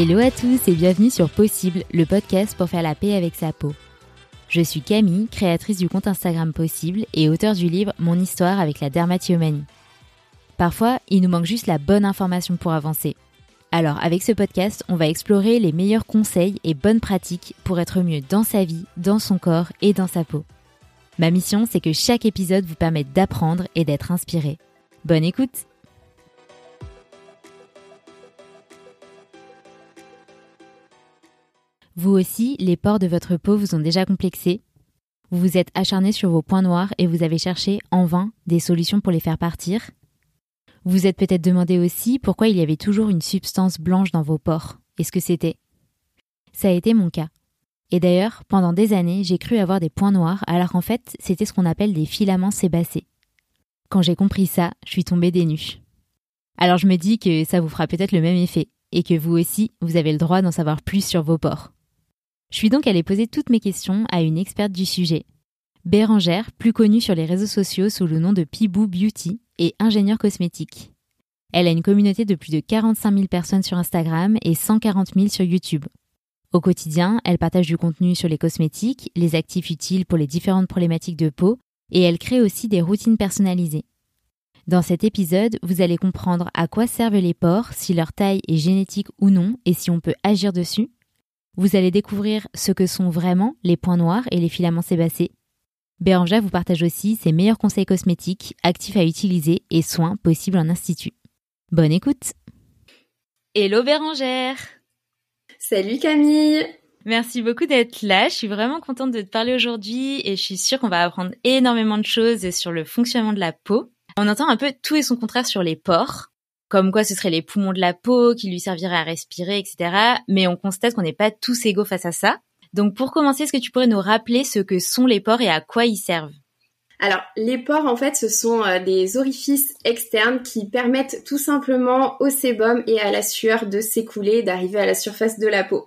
Hello à tous et bienvenue sur Possible, le podcast pour faire la paix avec sa peau. Je suis Camille, créatrice du compte Instagram Possible et auteur du livre Mon histoire avec la dermatillomanie. Parfois, il nous manque juste la bonne information pour avancer. Alors, avec ce podcast, on va explorer les meilleurs conseils et bonnes pratiques pour être mieux dans sa vie, dans son corps et dans sa peau. Ma mission, c'est que chaque épisode vous permette d'apprendre et d'être inspiré. Bonne écoute Vous aussi, les pores de votre peau vous ont déjà complexé Vous vous êtes acharné sur vos points noirs et vous avez cherché en vain des solutions pour les faire partir Vous êtes peut-être demandé aussi pourquoi il y avait toujours une substance blanche dans vos pores et ce que c'était? Ça a été mon cas. Et d'ailleurs, pendant des années, j'ai cru avoir des points noirs alors qu'en fait, c'était ce qu'on appelle des filaments sébacés. Quand j'ai compris ça, je suis tombée des nues. Alors je me dis que ça vous fera peut-être le même effet et que vous aussi, vous avez le droit d'en savoir plus sur vos pores. Je suis donc allée poser toutes mes questions à une experte du sujet. Bérangère, plus connue sur les réseaux sociaux sous le nom de Pibou Beauty, et ingénieure cosmétique. Elle a une communauté de plus de 45 000 personnes sur Instagram et 140 000 sur YouTube. Au quotidien, elle partage du contenu sur les cosmétiques, les actifs utiles pour les différentes problématiques de peau, et elle crée aussi des routines personnalisées. Dans cet épisode, vous allez comprendre à quoi servent les pores, si leur taille est génétique ou non, et si on peut agir dessus, vous allez découvrir ce que sont vraiment les points noirs et les filaments sébacés. Bérangère vous partage aussi ses meilleurs conseils cosmétiques, actifs à utiliser et soins possibles en institut. Bonne écoute Hello Bérangère Salut Camille Merci beaucoup d'être là. Je suis vraiment contente de te parler aujourd'hui et je suis sûre qu'on va apprendre énormément de choses sur le fonctionnement de la peau. On entend un peu tout et son contraire sur les pores comme quoi ce seraient les poumons de la peau qui lui serviraient à respirer, etc. Mais on constate qu'on n'est pas tous égaux face à ça. Donc pour commencer, est-ce que tu pourrais nous rappeler ce que sont les pores et à quoi ils servent? Alors, les pores, en fait, ce sont euh, des orifices externes qui permettent tout simplement au sébum et à la sueur de s'écouler, d'arriver à la surface de la peau.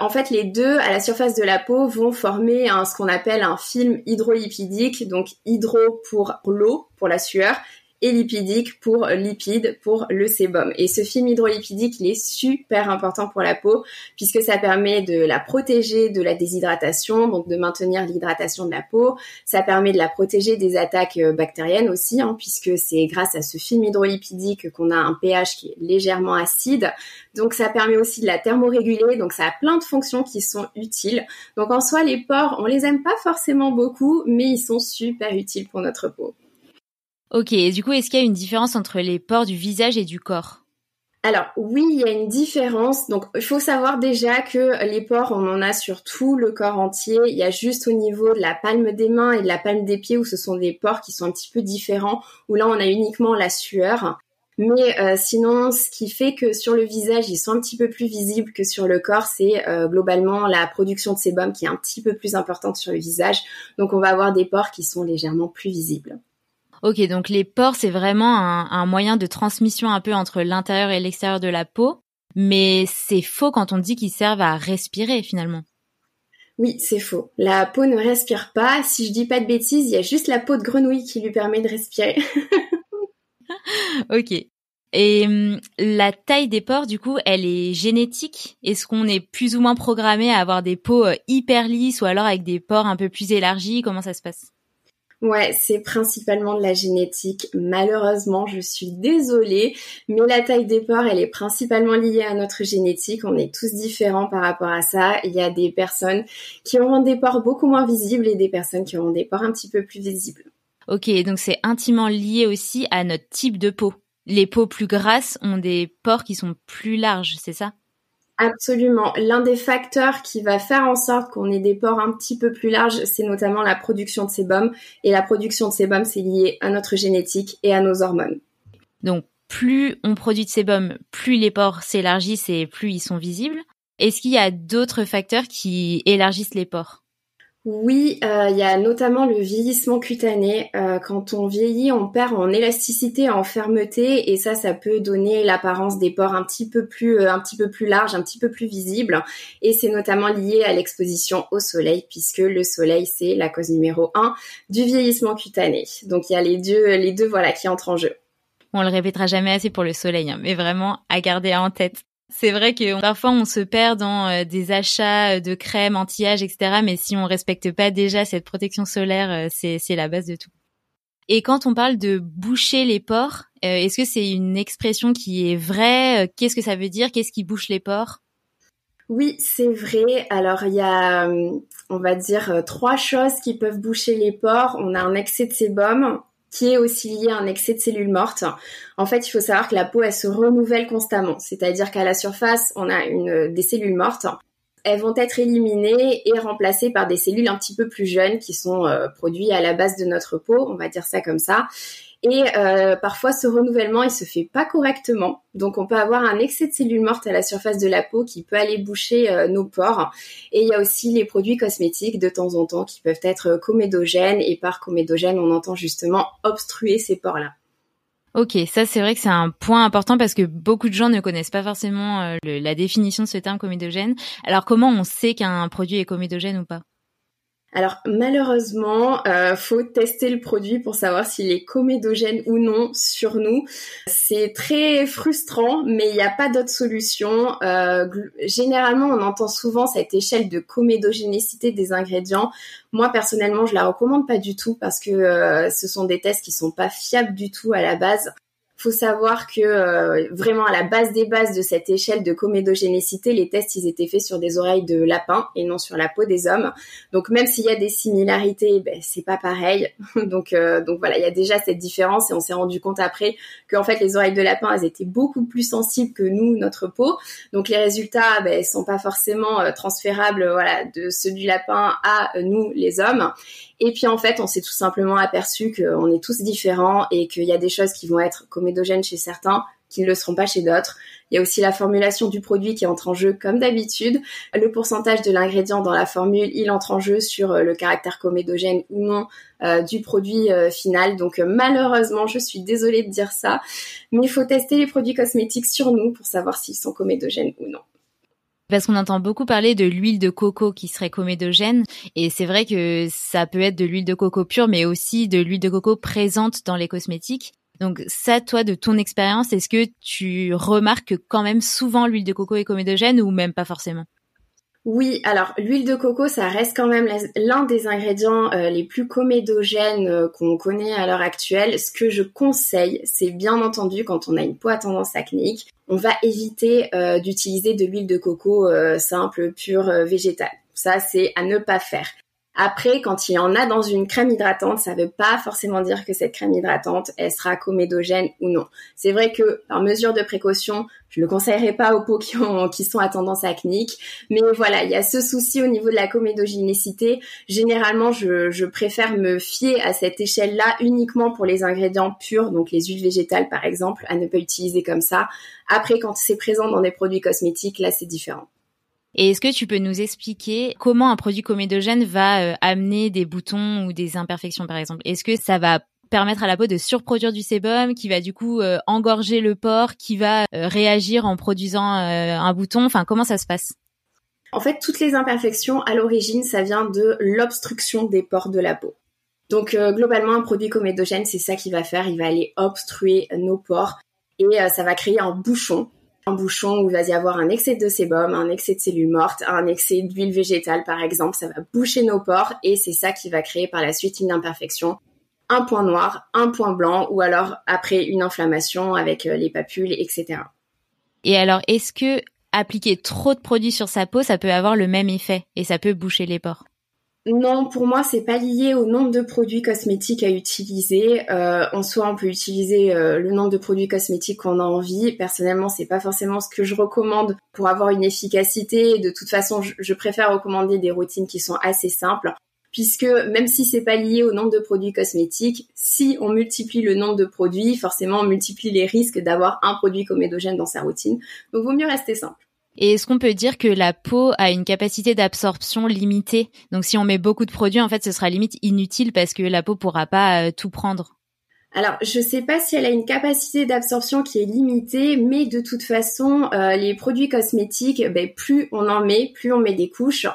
En fait, les deux, à la surface de la peau, vont former ce qu'on appelle un film hydrolipidique, donc hydro pour l'eau, pour la sueur, et lipidique pour lipide pour le sébum. Et ce film hydrolipidique, il est super important pour la peau puisque ça permet de la protéger de la déshydratation, donc de maintenir l'hydratation de la peau. Ça permet de la protéger des attaques euh, bactériennes aussi, hein, puisque c'est grâce à ce film hydrolipidique qu'on a un pH qui est légèrement acide. Donc ça permet aussi de la thermoréguler, donc ça a plein de fonctions qui sont utiles. Donc en soi, les pores, on les aime pas forcément beaucoup, mais ils sont super utiles pour notre peau. Ok, et du coup, est-ce qu'il y a une différence entre les pores du visage et du corps? Alors oui, il y a une différence. Donc il faut savoir déjà que les pores, on en a sur tout le corps entier. Il y a juste au niveau de la palme des mains et de la palme des pieds où ce sont des pores qui sont un petit peu différents, où là on a uniquement la sueur. Mais euh, sinon, ce qui fait que sur le visage, ils sont un petit peu plus visibles que sur le corps, c'est euh, globalement la production de sébum qui est un petit peu plus importante sur le visage. Donc on va avoir des pores qui sont légèrement plus visibles. Ok, donc les pores, c'est vraiment un, moyen de transmission un peu entre l'intérieur et l'extérieur de la peau, mais c'est faux quand on dit qu'ils servent à respirer finalement. Oui, c'est faux. La peau ne respire pas. Si je dis pas de bêtises, il y a juste la peau de grenouille qui lui permet de respirer. ok. Et hum, la taille des pores, du coup, elle est génétique? Est-ce qu'on est plus ou moins programmé à avoir des peaux euh, hyper lisses ou alors avec des pores un peu plus élargis? Comment ça se passe? Ouais, c'est principalement de la génétique. Malheureusement, je suis désolée, mais la taille des pores, elle est principalement liée à notre génétique. On est tous différents par rapport à ça. Il y a des personnes qui auront des pores beaucoup moins visibles et des personnes qui auront des pores un petit peu plus visibles. Ok, donc c'est intimement lié aussi à notre type de peau. Les peaux plus grasses ont des pores qui sont plus larges, c'est ça? Absolument. L'un des facteurs qui va faire en sorte qu'on ait des pores un petit peu plus larges, c'est notamment la production de sébum. Et la production de sébum, c'est lié à notre génétique et à nos hormones. Donc, plus on produit de sébum, plus les pores s'élargissent et plus ils sont visibles. Est-ce qu'il y a d'autres facteurs qui élargissent les pores oui, euh, il y a notamment le vieillissement cutané. Euh, quand on vieillit, on perd en élasticité, en fermeté, et ça, ça peut donner l'apparence des pores un petit peu plus, euh, un petit peu plus large, un petit peu plus visible. Et c'est notamment lié à l'exposition au soleil, puisque le soleil, c'est la cause numéro un du vieillissement cutané. Donc il y a les deux, les deux, voilà, qui entrent en jeu. On le répétera jamais assez pour le soleil, hein, mais vraiment à garder en tête. C'est vrai que parfois on se perd dans euh, des achats de crème anti-âge, etc. Mais si on respecte pas déjà cette protection solaire, euh, c'est la base de tout. Et quand on parle de boucher les pores, euh, est-ce que c'est une expression qui est vraie? Qu'est-ce que ça veut dire? Qu'est-ce qui bouche les pores? Oui, c'est vrai. Alors, il y a, on va dire, trois choses qui peuvent boucher les pores. On a un excès de sébum, qui est aussi lié à un excès de cellules mortes. En fait, il faut savoir que la peau, elle se renouvelle constamment. C'est-à-dire qu'à la surface, on a des cellules mortes. Elles vont être éliminées et remplacées par des cellules un petit peu plus jeunes qui sont euh, produites à la base de notre peau, on va dire ça comme ça. Et euh, parfois, ce renouvellement, il se fait pas correctement. Donc, on peut avoir un excès de cellules mortes à la surface de la peau qui peut aller boucher euh, nos pores. Et il y a aussi les produits cosmétiques de temps en temps qui peuvent être comédogènes. Et par comédogène, on entend justement obstruer ces pores-là. Ok, ça c'est vrai que c'est un point important parce que beaucoup de gens ne connaissent pas forcément euh, la définition de ce terme comédogène. Alors comment on sait qu'un produit est comédogène ou pas? Alors malheureusement, euh, faut tester le produit pour savoir s'il est comédogène ou non sur nous. C'est très frustrant, mais il n'y a pas d'autre solution. Euh, généralement, on entend souvent cette échelle de comédogénécité des ingrédients. Moi personnellement, je la recommande pas du tout parce que euh, ce sont des tests qui sont pas fiables du tout à la base faut savoir que euh, vraiment à la base des bases de cette échelle de comédogénécité, les tests ils étaient faits sur des oreilles de lapin et non sur la peau des hommes. Donc même s'il y a des similarités, ben c'est pas pareil. donc euh, donc voilà, il y a déjà cette différence et on s'est rendu compte après que en fait les oreilles de lapin elles étaient beaucoup plus sensibles que nous notre peau. Donc les résultats ben sont pas forcément euh, transférables voilà de ceux du lapin à nous les hommes. Et puis en fait, on s'est tout simplement aperçu qu'on est tous différents et qu'il y a des choses qui vont être chez certains qui ne le seront pas chez d'autres. Il y a aussi la formulation du produit qui entre en jeu comme d'habitude. Le pourcentage de l'ingrédient dans la formule, il entre en jeu sur euh, le caractère comédogène ou non euh, du produit euh, final. Donc malheureusement, je suis désolée de dire ça, mais il faut tester les produits cosmétiques sur nous pour savoir s'ils sont comédogènes ou non. Parce qu'on entend beaucoup parler de l'huile de coco qui serait comédogène. Et c'est vrai que ça peut être de l'huile de coco pure, mais aussi de l'huile de coco présente dans les cosmétiques. Donc ça, toi, de ton expérience, est-ce que tu remarques que quand même souvent l'huile de coco est comédogène ou même pas forcément? Oui, alors l'huile de coco, ça reste quand même l'un des ingrédients euh, les plus comédogènes euh, qu'on connaît à l'heure actuelle. Ce que je conseille, c'est bien entendu quand on a une peau à tendance acnéique, on va éviter euh, d'utiliser de l'huile de coco simple, pure, végétale. Ça, c'est à ne pas faire. Après, quand il y en a dans une crème hydratante, ça ne veut pas forcément dire que cette crème hydratante, elle sera comédogène ou non. C'est vrai que, par mesure de précaution, je ne le conseillerais pas aux peaux qui, ont, qui sont à tendance acnique. Mais voilà, il y a ce souci au niveau de la comédogénécité. Généralement, je, je préfère me fier à cette échelle-là uniquement pour les ingrédients purs, donc les huiles végétales par exemple, à ne pas utiliser comme ça. Après, quand c'est présent dans des produits cosmétiques, là, c'est différent. Et est-ce que tu peux nous expliquer comment un produit comédogène va euh, amener des boutons ou des imperfections, par exemple? Est-ce que ça va permettre à la peau de surproduire du sébum, qui va du coup euh, engorger le pore, qui va euh, réagir en produisant un bouton? Enfin, comment ça se passe? En fait, toutes les imperfections, à l'origine, ça vient de l'obstruction des pores de la peau. Donc, globalement, un produit comédogène, c'est ça qu'il va faire. Il va aller obstruer nos pores et ça va créer un bouchon un bouchon où il va y avoir un excès de sébum, un excès de cellules mortes, un excès d'huile végétale par exemple, ça va boucher nos pores et c'est ça qui va créer par la suite une imperfection, un point noir, un point blanc ou alors après une inflammation avec euh, les papules, etc. Et alors, est-ce que appliquer trop de produits sur sa peau, ça peut avoir le même effet et ça peut boucher les pores? Non, pour moi, c'est pas lié au nombre de produits cosmétiques à utiliser. Euh, en soi, on peut utiliser euh, le nombre de produits cosmétiques qu'on a envie. Personnellement, c'est pas forcément ce que je recommande pour avoir une efficacité. De toute façon, je, préfère recommander des routines qui sont assez simples, puisque même si c'est pas lié au nombre de produits cosmétiques, si on multiplie le nombre de produits, forcément, on multiplie les risques d'avoir un produit comédogène dans sa routine. Donc, vaut mieux rester simple. Et est-ce qu'on peut dire que la peau a une capacité d'absorption limitée? Donc si on met beaucoup de produits, en fait, ce sera limite inutile parce que la peau pourra pas euh, tout prendre. Alors, je sais pas si elle a une capacité d'absorption qui est limitée, mais de toute façon, euh, les produits cosmétiques, ben, plus on en met, plus on met des couches,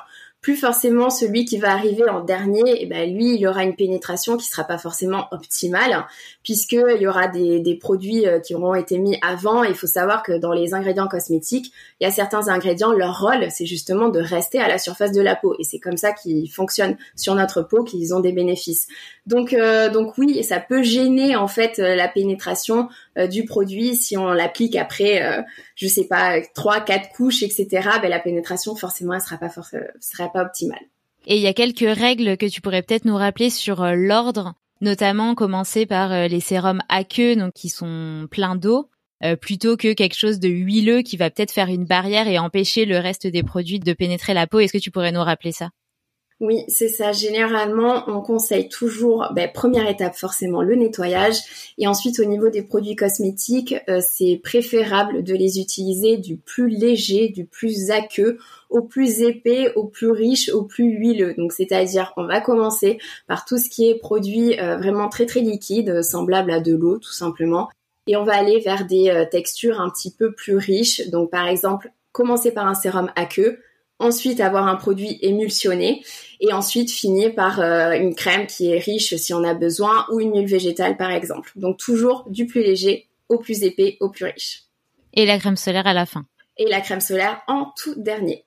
plus forcément celui qui va arriver en dernier, et eh ben lui, il aura une pénétration qui sera pas forcément optimale, puisqu'il y aura des, des produits euh, qui auront été mis avant. Il faut savoir que dans les ingrédients cosmétiques, il y a certains ingrédients, leur rôle, c'est justement de rester à la surface de la peau, et c'est comme ça qu'ils fonctionnent sur notre peau, qu'ils ont des bénéfices. Donc, euh, donc oui, ça peut gêner en fait euh, la pénétration du produit si on l'applique après, je sais pas, trois, quatre couches, etc. Ben la pénétration forcément, elle sera pas forcément pas optimale. Et il y a quelques règles que tu pourrais peut-être nous rappeler sur euh, l'ordre, notamment commencer par euh, les sérums aqueux, donc qui sont pleins d'eau, euh, plutôt que quelque chose de huileux qui va peut-être faire une barrière et empêcher le reste des produits de pénétrer la peau. Est-ce que tu pourrais nous rappeler ça? Oui, c'est ça. Généralement, on conseille toujours, ben, première étape forcément, le nettoyage. Et ensuite, au niveau des produits cosmétiques, euh, c'est préférable de les utiliser du plus léger, du plus aqueux, au plus épais, au plus riche, au plus huileux. Donc, c'est-à-dire, on va commencer par tout ce qui est produit euh, vraiment très très liquide, semblable à de l'eau, tout simplement. Et on va aller vers des euh, textures un petit peu plus riches. Donc, par exemple, commencer par un sérum aqueux ensuite avoir un produit émulsionné et ensuite finir par euh, une crème qui est riche si on a besoin ou une huile végétale par exemple. Donc toujours du plus léger au plus épais au plus riche. Et la crème solaire à la fin. Et la crème solaire en tout dernier.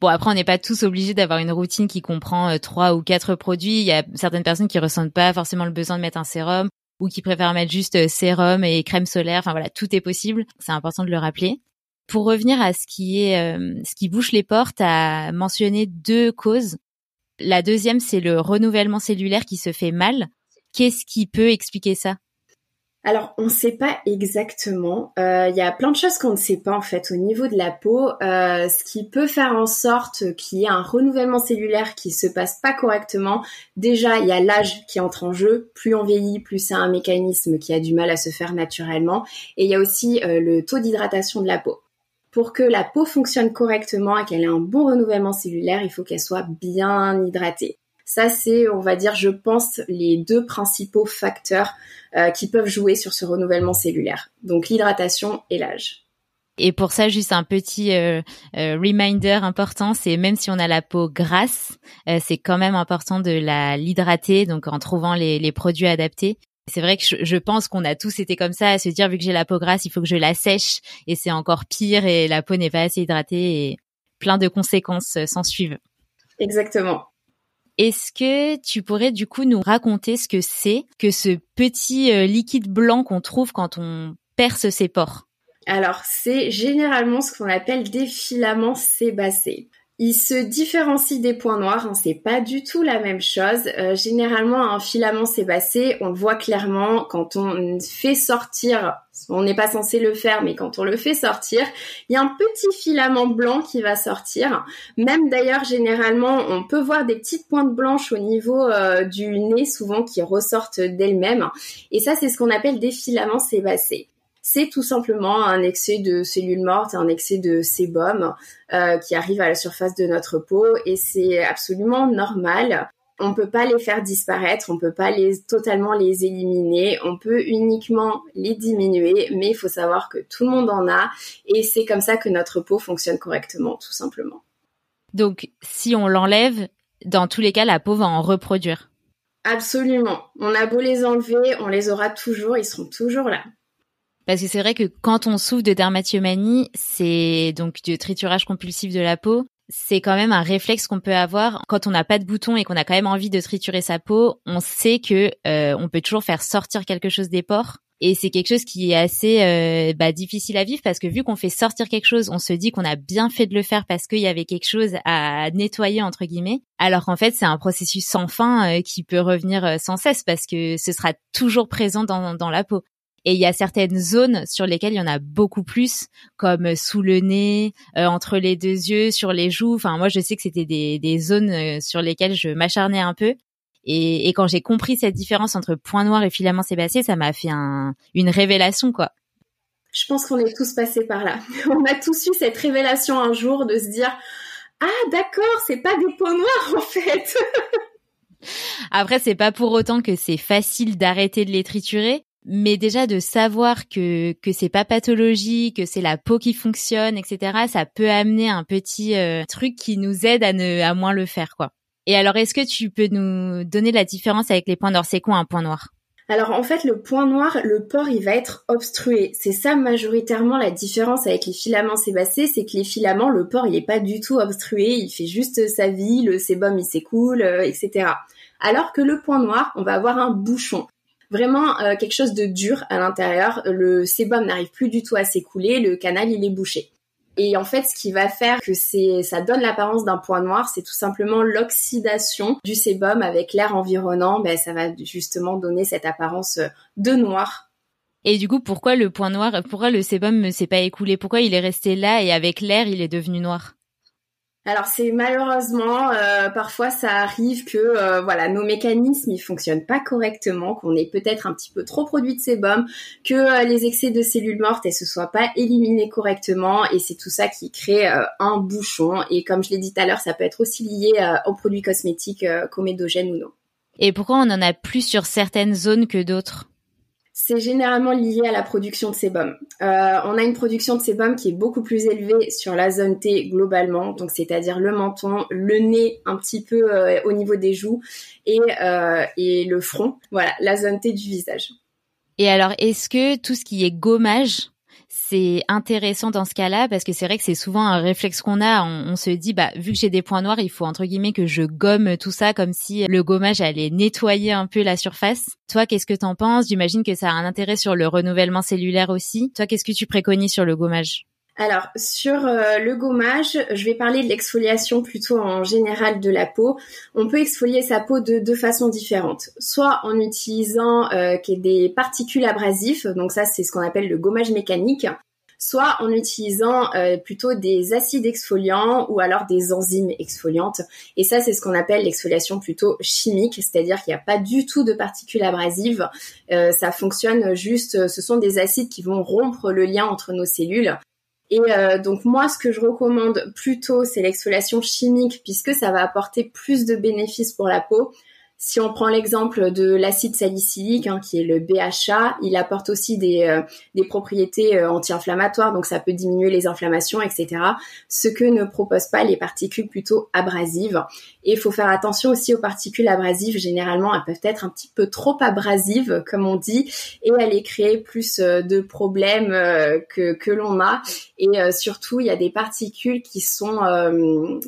Bon après on n'est pas tous obligés d'avoir une routine qui comprend euh, trois ou quatre produits. Il y a certaines personnes qui ressentent pas forcément le besoin de mettre un sérum ou qui préfèrent mettre juste euh, sérum et crème solaire. Enfin voilà, tout est possible. C'est important de le rappeler. Pour revenir à ce qui est euh, ce qui bouche les portes, à mentionner deux causes. La deuxième, c'est le renouvellement cellulaire qui se fait mal. Qu'est-ce qui peut expliquer ça? Alors, on ne sait pas exactement. Il euh, y a plein de choses qu'on ne sait pas en fait au niveau de la peau. Euh, ce qui peut faire en sorte qu'il y ait un renouvellement cellulaire qui se passe pas correctement. Déjà, il y a l'âge qui entre en jeu. Plus on vieillit, plus c'est un mécanisme qui a du mal à se faire naturellement. Et il y a aussi le taux d'hydratation de la peau pour que la peau fonctionne correctement et qu'elle ait un bon renouvellement cellulaire, il faut qu'elle soit bien hydratée. Ça, c'est, on va dire, je pense, les deux principaux facteurs euh, qui peuvent jouer sur ce renouvellement cellulaire. Donc l'hydratation et l'âge. Et pour ça, juste un petit euh, euh, reminder important, c'est même si on a la peau grasse, c'est quand même important de la l'hydrater, donc en trouvant les, les produits adaptés. C'est vrai que je, pense qu'on a tous été comme ça à se dire vu que j'ai la peau grasse, il faut que je la sèche et c'est encore pire et la peau n'est pas assez hydratée et plein de conséquences euh, s'en suivent. Exactement. Est-ce que tu pourrais du coup nous raconter ce que c'est que ce petit euh, liquide blanc qu'on trouve quand on perce ses pores? Alors, c'est généralement ce qu'on appelle des filaments sébacés. Il se différencie des points noirs, hein, c'est pas du tout la même chose. Euh, généralement, un filament sébacé, on voit clairement quand on fait sortir, on n'est pas censé le faire, mais quand on le fait sortir, il y a un petit filament blanc qui va sortir. Même d'ailleurs, généralement, on peut voir des petites pointes blanches au niveau euh, du nez, souvent qui ressortent d'elles-mêmes. Et ça, c'est ce qu'on appelle des filaments sébacés c'est tout simplement un excès de cellules mortes, un excès de sébum euh, qui arrive à la surface de notre peau et c'est absolument normal. On peut pas les faire disparaître, on peut pas les totalement les éliminer, on peut uniquement les diminuer, mais il faut savoir que tout le monde en a et c'est comme ça que notre peau fonctionne correctement, tout simplement. Donc, si on l'enlève, dans tous les cas, la peau va en reproduire. Absolument. On a beau les enlever, on les aura toujours, ils seront toujours là. Parce que c'est vrai que quand on souffre de dermatillomanie, c'est donc du triturage compulsif de la peau, c'est quand même un réflexe qu'on peut avoir quand on n'a pas de bouton et qu'on a quand même envie de triturer sa peau. On sait que euh, on peut toujours faire sortir quelque chose des pores. Et c'est quelque chose qui est assez euh, bah, difficile à vivre parce que vu qu'on fait sortir quelque chose, on se dit qu'on a bien fait de le faire parce qu'il y avait quelque chose à nettoyer entre guillemets. Alors qu'en fait, c'est un processus sans fin euh, qui peut revenir sans cesse parce que ce sera toujours présent dans, dans la peau. Et il y a certaines zones sur lesquelles il y en a beaucoup plus, comme sous le nez, euh, entre les deux yeux, sur les joues. Enfin, moi, je sais que c'était des, des zones euh, sur lesquelles je m'acharnais un peu. Et, et quand j'ai compris cette différence entre point noir et filament sébacé, ça m'a fait un, une révélation, quoi. Je pense qu'on est tous passés par là. On a tous eu cette révélation un jour de se dire ah d'accord, c'est pas des points noirs en fait. Après, c'est pas pour autant que c'est facile d'arrêter de les triturer Mais déjà de savoir que que c'est pas pathologique, que c'est la peau qui fonctionne, etc. Ça peut amener un petit euh, truc qui nous aide à ne à moins le faire, quoi. Et alors, est-ce que tu peux nous donner la différence avec les points noirs C'est quoi un point noir? Alors en fait, le point noir, le port, il va être obstrué. C'est ça majoritairement la différence avec les filaments sébacés, c'est que les filaments, le port, il est pas du tout obstrué, il fait juste sa vie, le sébum, il s'écoule, euh, etc. Alors que le point noir, on va avoir un bouchon. Vraiment euh, quelque chose de dur à l'intérieur. Le sébum n'arrive plus du tout à s'écouler, le canal, il est bouché. Et en fait, ce qui va faire que c'est, ça donne l'apparence d'un point noir, c'est tout simplement l'oxydation du sébum avec l'air environnant. Ben, ça va justement donner cette apparence de noir. Et du coup, pourquoi le point noir, pourquoi le sébum ne s'est pas écoulé? Pourquoi il est resté là et avec l'air, il est devenu noir? Alors c'est malheureusement euh, parfois ça arrive que euh, voilà nos mécanismes ils fonctionnent pas correctement, qu'on ait peut-être un petit peu trop produit de sébum, que euh, les excès de cellules mortes elles se soient pas éliminées correctement et c'est tout ça qui crée un bouchon et comme je l'ai dit tout à l'heure ça peut être aussi lié aux produits cosmétiques comédogènes ou non. Et pourquoi on en a plus sur certaines zones que d'autres? C'est généralement lié à la production de sébum. Euh, on a une production de sébum qui est beaucoup plus élevée sur la zone T globalement, donc c'est-à-dire le menton, le nez un petit peu euh, au niveau des joues et, euh, et le front. Voilà, la zone T du visage. Et alors, est-ce que tout ce qui est gommage, c'est intéressant dans ce cas-là parce que c'est vrai que c'est souvent un réflexe qu'on a. On, se dit, bah, vu que j'ai des points noirs, il faut entre guillemets que je gomme tout ça comme si le gommage allait nettoyer un peu la surface. Toi, qu'est-ce que t'en penses? J'imagine que ça a un intérêt sur le renouvellement cellulaire aussi. Toi, qu'est-ce que tu préconises sur le gommage? Alors sur euh, le gommage, je vais parler de l'exfoliation plutôt en général de la peau. On peut exfolier sa peau de deux façons différentes. Soit en utilisant euh, des particules abrasives, donc ça c'est ce qu'on appelle le gommage mécanique, soit en utilisant euh, plutôt des acides exfoliants ou alors des enzymes exfoliantes. Et ça, c'est ce qu'on appelle l'exfoliation plutôt chimique, c'est-à-dire qu'il n'y a pas du tout de particules abrasives. ça fonctionne juste, ce sont des acides qui vont rompre le lien entre nos cellules et euh, donc moi, ce que je recommande plutôt, c'est l'exfoliation chimique puisque ça va apporter plus de bénéfices pour la peau. Si on prend l'exemple de l'acide salicylique, hein, qui est le BHA, il apporte aussi des, euh, propriétés euh, anti-inflammatoires, donc ça peut diminuer les inflammations, etc. Ce que ne proposent pas les particules plutôt abrasives. Et il faut faire attention aussi aux particules abrasives. Généralement, elles peuvent être un petit peu trop abrasives, comme on dit, et aller créer plus euh, de problèmes que, que l'on a. Et surtout, il y a des particules qui sont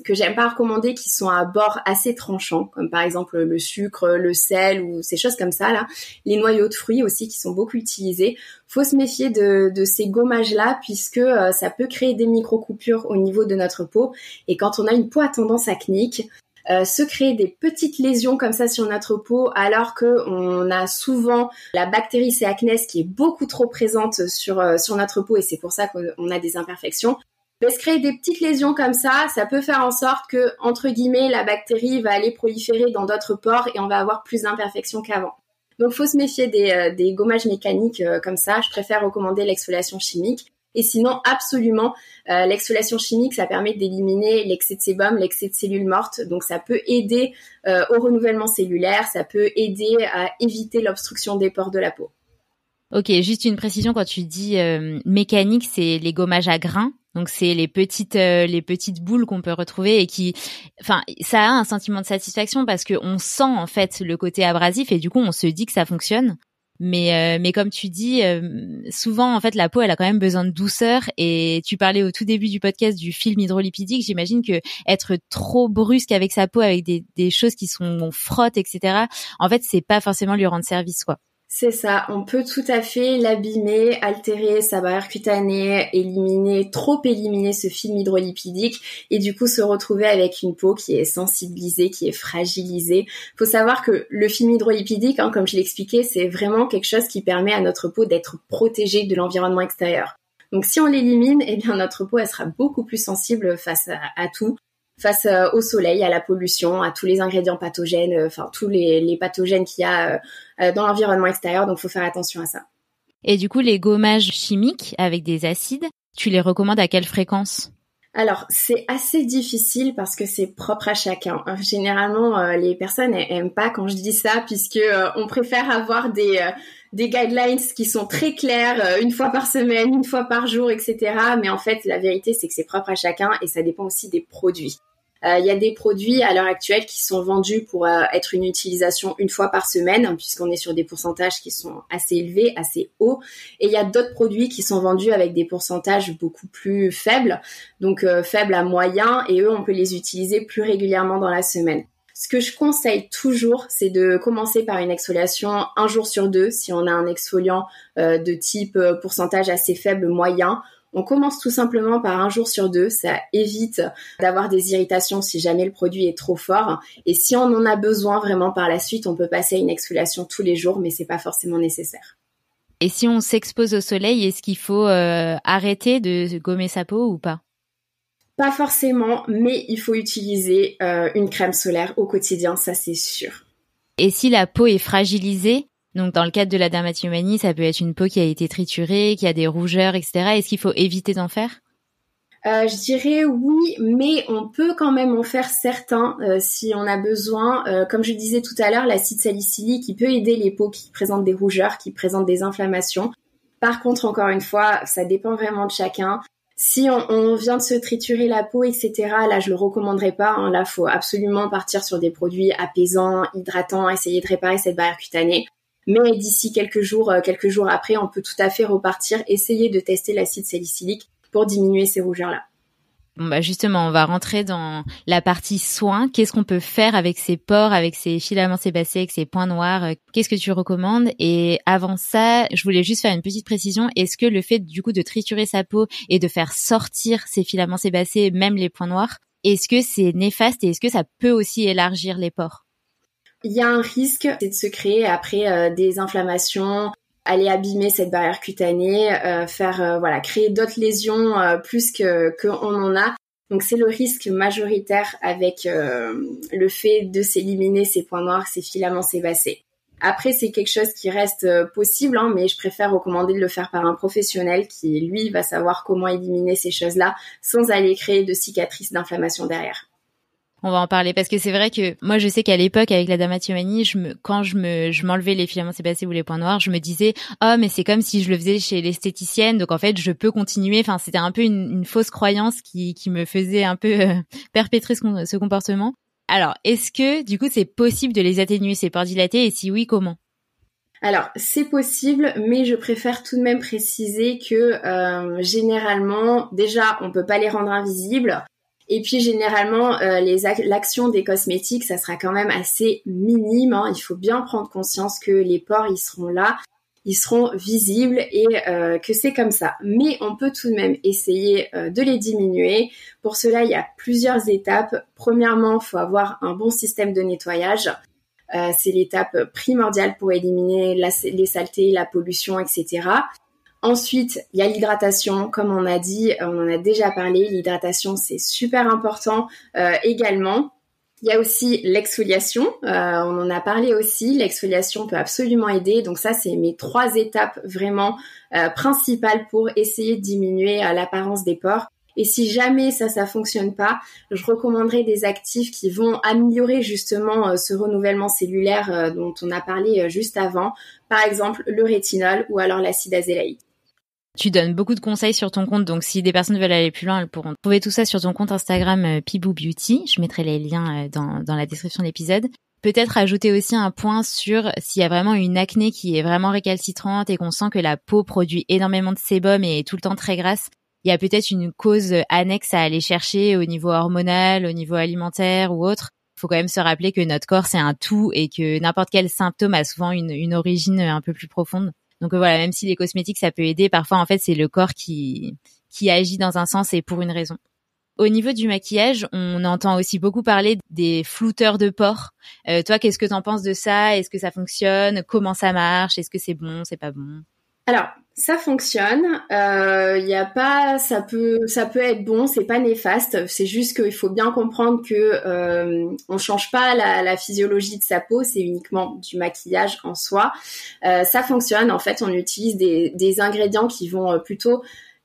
que j'aime pas recommander, qui sont à bord assez tranchant, comme par exemple le sucre le sel ou ces choses comme ça là. Les noyaux de fruits aussi qui sont beaucoup utilisés. Faut se méfier de, ces gommages là puisque euh, ça peut créer des micro coupures au niveau de notre peau et quand on a une peau à tendance acnique, euh, se créer des petites lésions comme ça sur notre peau alors que on a souvent la bactérie C. acnes qui est beaucoup trop présente sur euh, sur notre peau et c'est pour ça qu'on a des imperfections se créer des petites lésions comme ça, ça peut faire en sorte que, entre guillemets, la bactérie va aller proliférer dans d'autres pores et on va avoir plus d'imperfections qu'avant. Donc, faut se méfier des, euh, gommages mécaniques euh, comme ça. Je préfère recommander l'exfoliation chimique. Et sinon, absolument, euh, l'exfoliation chimique, ça permet d'éliminer l'excès de sébum, l'excès de cellules mortes. Donc, ça peut aider au renouvellement cellulaire, ça peut aider à éviter l'obstruction des pores de la peau. Ok, juste une précision quand tu dis mécanique, c'est les gommages à grains donc c'est les petites euh, les petites boules qu'on peut retrouver et qui, enfin, ça a un sentiment de satisfaction parce que on sent en fait le côté abrasif et du coup on se dit que ça fonctionne. Mais euh, mais comme tu dis, euh, souvent en fait la peau elle a quand même besoin de douceur et tu parlais au tout début du podcast du film hydrolipidique. J'imagine que être trop brusque avec sa peau avec des des choses qui sont on frotte etc. En fait c'est pas forcément lui rendre service quoi. C'est ça, on peut tout à fait l'abîmer, altérer sa barrière cutanée, éliminer, trop éliminer ce film hydrolipidique et du coup se retrouver avec une peau qui est sensibilisée, qui est fragilisée. Faut savoir que le film hydrolipidique, hein, comme je l'expliquais, c'est vraiment quelque chose qui permet à notre peau d'être protégée de l'environnement extérieur. Donc si on l'élimine, eh bien notre peau elle sera beaucoup plus sensible face à tout face euh, au soleil, à la pollution, à tous les ingrédients pathogènes, euh, enfin tous les, pathogènes qu'il y a euh, dans l'environnement extérieur. Donc, faut faire attention à ça. Et du coup, les gommages chimiques avec des acides, tu les recommandes à quelle fréquence? Alors, c'est assez difficile parce que c'est propre à chacun. Généralement, les personnes n'aiment pas quand je dis ça puisque on préfère avoir des des guidelines qui sont très clairs, une fois par semaine, une fois par jour, etc. Mais en fait, la vérité, c'est que c'est propre à chacun et ça dépend aussi des produits. Euh, il y a des produits à l'heure actuelle qui sont vendus pour euh, être une utilisation une fois par semaine, puisqu'on est sur des pourcentages qui sont assez élevés, assez hauts. Et il y a d'autres produits qui sont vendus avec des pourcentages beaucoup plus faibles, donc euh, faibles à moyen, et eux, on peut les utiliser plus régulièrement dans la semaine. Ce que je conseille toujours, c'est de commencer par une exfoliation un jour sur deux, si on a un exfoliant de type pourcentage assez faible, moyen on commence tout simplement par un jour sur deux. Ça évite d'avoir des irritations si jamais le produit est trop fort. Et si on en a besoin vraiment par la suite, on peut passer à une exfoliation tous les jours, mais c'est pas forcément nécessaire. Et si on s'expose au soleil, est-ce qu'il faut euh, arrêter de gommer sa peau ou pas? Pas forcément, mais il faut utiliser euh, une crème solaire au quotidien, ça c'est sûr. Et si la peau est fragilisée, donc dans le cadre de la dermatomanie, ça peut être une peau qui a été triturée, qui a des rougeurs, etc. Est-ce qu'il faut éviter d'en faire? Euh, je dirais oui, mais on peut quand même en faire certains euh, si on a besoin. Euh, comme je disais tout à l'heure, l'acide salicylique qui peut aider les peaux qui présentent des rougeurs, qui présentent des inflammations. Par contre, encore une fois, ça dépend vraiment de chacun. Si on, vient de se triturer la peau, etc., là, je le recommanderais pas. Hein. Là, faut absolument partir sur des produits apaisants, hydratants, essayer de réparer cette barrière cutanée. Mais d'ici quelques jours, euh, quelques jours après, on peut tout à fait repartir, essayer de tester l'acide salicylique pour diminuer ces rougeurs-là. Bah justement, on va rentrer dans la partie soins. Qu'est-ce qu'on peut faire avec ces pores, avec ces filaments sébacés, avec ces points noirs? Qu'est-ce que tu recommandes? Et avant ça, je voulais juste faire une petite précision. Est-ce que le fait du coup de triturer sa peau et de faire sortir ces filaments sébacés, même les points noirs, est-ce que c'est néfaste et est-ce que ça peut aussi élargir les pores? Il y a un risque, de se créer après euh, des inflammations, aller abîmer cette barrière cutanée, euh, faire euh, voilà créer d'autres lésions plus que qu'on en a. Donc c'est le risque majoritaire avec le fait de s'éliminer ces points noirs, ces filaments sébacés. Après, c'est quelque chose qui reste possible, hein, mais je préfère recommander de le faire par un professionnel qui, lui, va savoir comment éliminer ces choses-là sans aller créer de cicatrices d'inflammation derrière on va en parler parce que c'est vrai que moi je sais qu'à l'époque avec la dermatomanie, je me quand je me je m'enlevais les filaments sébacés ou les points noirs, je me disais "Oh mais c'est comme si je le faisais chez l'esthéticienne donc en fait je peux continuer." Enfin, c'était un peu une, fausse croyance qui qui me faisait un peu euh, perpétrer ce, comportement. Alors, est-ce que du coup c'est possible de les atténuer ces pores dilatés et si oui, comment? Alors, c'est possible, mais je préfère tout de même préciser que euh, généralement, déjà, on peut pas les rendre invisibles. Et puis généralement, euh, l'action des cosmétiques, ça sera quand même assez minime. Hein. Il faut bien prendre conscience que les pores, ils seront là, ils seront visibles et euh, que c'est comme ça. Mais on peut tout de même essayer euh, de les diminuer. Pour cela, il y a plusieurs étapes. Premièrement, il faut avoir un bon système de nettoyage. c'est l'étape primordiale pour éliminer les saletés, la pollution, etc. Ensuite, il y a l'hydratation, comme on a dit, on en a déjà parlé. L'hydratation, c'est super important euh, également. Il y a aussi l'exfoliation, euh, on en a parlé aussi. L'exfoliation peut absolument aider. Donc ça, c'est mes trois étapes vraiment euh, principales pour essayer de diminuer l'apparence des pores. Et si jamais ça, ça fonctionne pas, je recommanderais des actifs qui vont améliorer justement euh, ce renouvellement cellulaire euh, dont on a parlé euh, juste avant. Par exemple, le rétinol ou alors l'acide azélaïque. Tu donnes beaucoup de conseils sur ton compte, donc si des personnes veulent aller plus loin, elles pourront trouver tout ça sur ton compte Instagram Pibou Beauty. Je mettrai les liens dans, dans la description de l'épisode. Peut-être ajouter aussi un point sur s'il y a vraiment une acné qui est vraiment récalcitrante et qu'on sent que la peau produit énormément de sébum et est tout le temps très grasse il y a peut-être une cause annexe à aller chercher au niveau hormonal, au niveau alimentaire ou autre. Il faut quand même se rappeler que notre corps c'est un tout et que n'importe quel symptôme a souvent une, origine un peu plus profonde. Donc voilà, même si les cosmétiques ça peut aider, parfois en fait c'est le corps qui qui agit dans un sens et pour une raison. Au niveau du maquillage, on entend aussi beaucoup parler des flouteurs de pores. Euh, toi, qu'est-ce que tu en penses de ça? Est-ce que ça fonctionne? Comment ça marche? Est-ce que c'est bon? C'est pas bon? Alors, ça fonctionne. Il euh, y a pas, ça peut, ça peut être bon, c'est pas néfaste. C'est juste qu'il faut bien comprendre que euh, on change pas la, physiologie de sa peau, c'est uniquement du maquillage en soi. Euh, ça fonctionne. En fait, on utilise des, des ingrédients qui vont euh, plutôt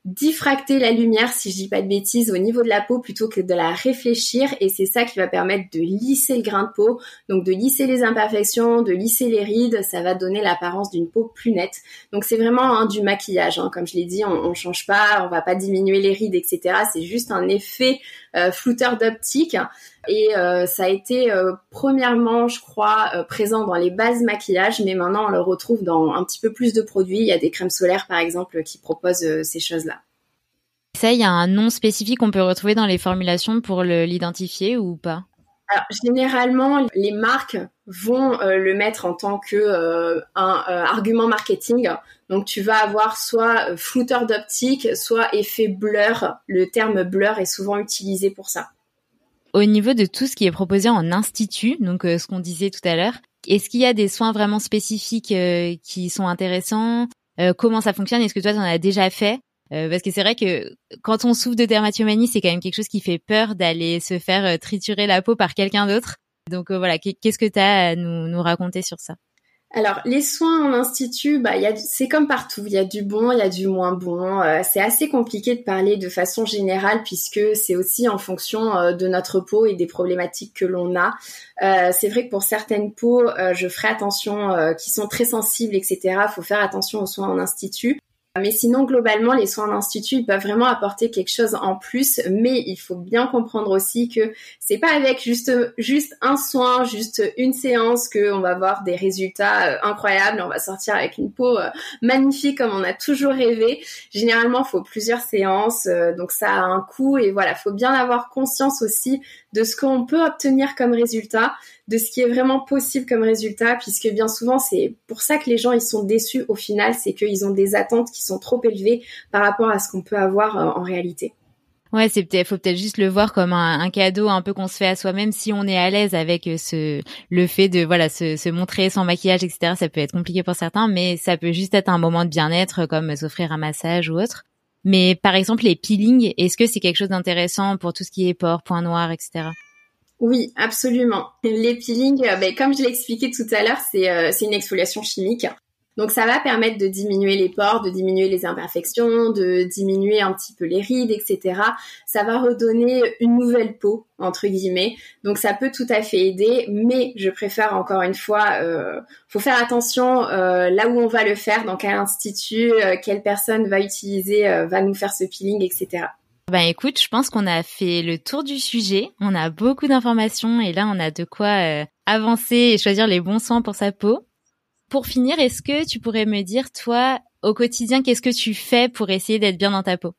diffracter la lumière, si je dis pas de bêtises, au niveau de la peau plutôt que de la réfléchir. Et c'est ça qui va permettre de lisser le grain de peau, donc de lisser les imperfections, de lisser les rides. Ça va donner l'apparence d'une peau plus nette. Donc c'est vraiment hein, du maquillage. Hein. Comme je l'ai dit, on, change pas, on va pas diminuer les rides, etc. C'est juste un effet flouteur d'optique. Et euh, ça a été euh, premièrement, je crois, présent dans les bases maquillage, mais maintenant on le retrouve dans un petit peu plus de produits. Il y a des crèmes solaires, par exemple, qui proposent ces choses-là. Ça, y a un nom spécifique qu'on peut retrouver dans les formulations pour l'identifier ou pas? Alors, généralement, les marques vont euh, le mettre en tant que euh, un euh, argument marketing. Donc, tu vas avoir soit flouteur d'optique, soit effet blur. Le terme blur est souvent utilisé pour ça. Au niveau de tout ce qui est proposé en institut, donc ce qu'on disait tout à l'heure, est-ce qu'il y a des soins vraiment spécifiques qui sont intéressants? Comment ça fonctionne? Est-ce que toi, tu en as déjà fait? Euh, parce que c'est vrai que quand on souffre de dermatomanie, c'est quand même quelque chose qui fait peur d'aller se faire euh, triturer la peau par quelqu'un d'autre. Donc euh, voilà, qu'est-ce que tu as à nous, nous raconter sur ça? Alors, les soins en institut, bah, c'est comme partout. Il y a du bon, il y a du moins bon. c'est assez compliqué de parler de façon générale puisque c'est aussi en fonction de notre peau et des problématiques que l'on a. c'est vrai que pour certaines peaux, je ferai attention, qui sont très sensibles, etc. Il faut faire attention aux soins en institut. Mais sinon, globalement, les soins d'institut, ils peuvent vraiment apporter quelque chose en plus. Mais il faut bien comprendre aussi que c'est pas avec juste juste un soin, juste une séance que on va avoir des résultats euh, incroyables. On va sortir avec une peau euh, magnifique comme on a toujours rêvé. Généralement, il faut plusieurs séances, euh, donc ça a un coût. Et voilà, faut bien avoir conscience aussi de ce qu'on peut obtenir comme résultat, de ce qui est vraiment possible comme résultat, puisque bien souvent c'est pour ça que les gens ils sont déçus au final, c'est qu'ils ont des attentes qui sont trop élevées par rapport à ce qu'on peut avoir euh, en réalité. Ouais, c'est peut-être, faut peut-être juste le voir comme un, cadeau un peu qu'on se fait à soi-même si on est à l'aise avec euh, ce, le fait de, voilà, se, se, montrer sans maquillage, etc. Ça peut être compliqué pour certains, mais ça peut juste être un moment de bien-être comme s'offrir un massage ou autre. Mais par exemple, les peelings, est-ce que c'est quelque chose d'intéressant pour tout ce qui est pores, points noirs, etc. Oui, absolument. Les peelings, euh, ben, comme je l'ai expliqué tout à l'heure, euh, c'est une exfoliation chimique. Donc ça va permettre de diminuer les pores, de diminuer les imperfections, de diminuer un petit peu les rides, etc. Ça va redonner une nouvelle peau entre guillemets. Donc ça peut tout à fait aider, mais je préfère encore une fois, euh, faut faire attention euh, là où on va le faire, dans quel institut, quelle personne va utiliser, va nous faire ce peeling, etc. Ben écoute, je pense qu'on a fait le tour du sujet. On a beaucoup d'informations et là on a de quoi avancer et choisir les bons soins pour sa peau. Pour finir, est-ce que tu pourrais me dire, toi, au quotidien, qu'est-ce que tu fais pour essayer d'être bien dans ta peau?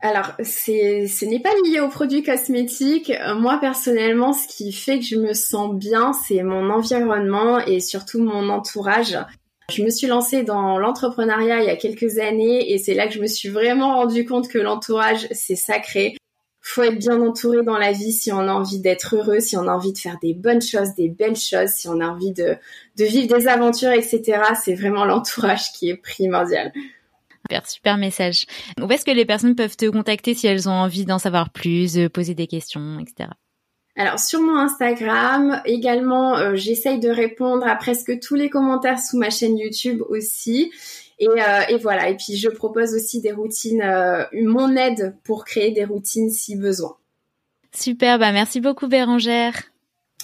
Alors, ce n'est pas lié aux produits cosmétiques. Euh, moi, personnellement, ce qui fait que je me sens bien, c'est mon environnement et surtout mon entourage. Je me suis lancée dans l'entrepreneuriat il y a quelques années et c'est là que je me suis vraiment rendu compte que l'entourage, c'est sacré faut être bien entouré dans la vie si on a envie d'être heureux, si on a envie de faire des bonnes choses, des belles choses, si on a envie de, de vivre des aventures, etc. C'est vraiment l'entourage qui est primordial. Super, super message. Où est-ce que les personnes peuvent te contacter si elles ont envie d'en savoir plus, poser des questions, etc. Alors sur mon Instagram, également, euh, j'essaye de répondre à presque tous les commentaires sous ma chaîne YouTube aussi. Euh, et, voilà. Et puis je propose aussi des routines, euh, mon aide pour créer des routines si besoin. Super, bah merci beaucoup Bérangère.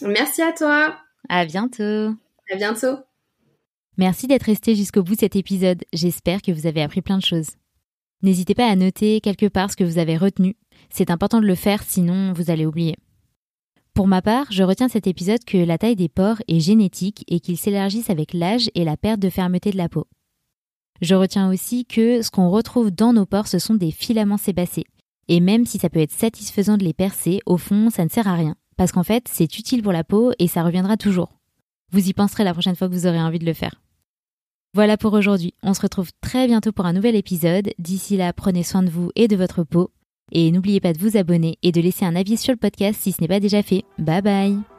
Merci à toi. À bientôt. À bientôt. Merci d'être resté jusqu'au bout de cet épisode. J'espère que vous avez appris plein de choses. N'hésitez pas à noter quelque part ce que vous avez retenu. C'est important de le faire, sinon vous allez oublier. Pour ma part, je retiens cet épisode que la taille des pores est génétique et qu'ils s'élargissent avec l'âge et la perte de fermeté de la peau. Je retiens aussi que ce qu'on retrouve dans nos pores, ce sont des filaments sébacés. Et même si ça peut être satisfaisant de les percer, au fond, ça ne sert à rien. Parce qu'en fait, c'est utile pour la peau et ça reviendra toujours. Vous y penserez la prochaine fois que vous aurez envie de le faire. Voilà pour aujourd'hui. On se retrouve très bientôt pour un nouvel épisode. D'ici là, prenez soin de vous et de votre peau. Et n'oubliez pas de vous abonner et de laisser un avis sur le podcast si ce n'est pas déjà fait. Bye bye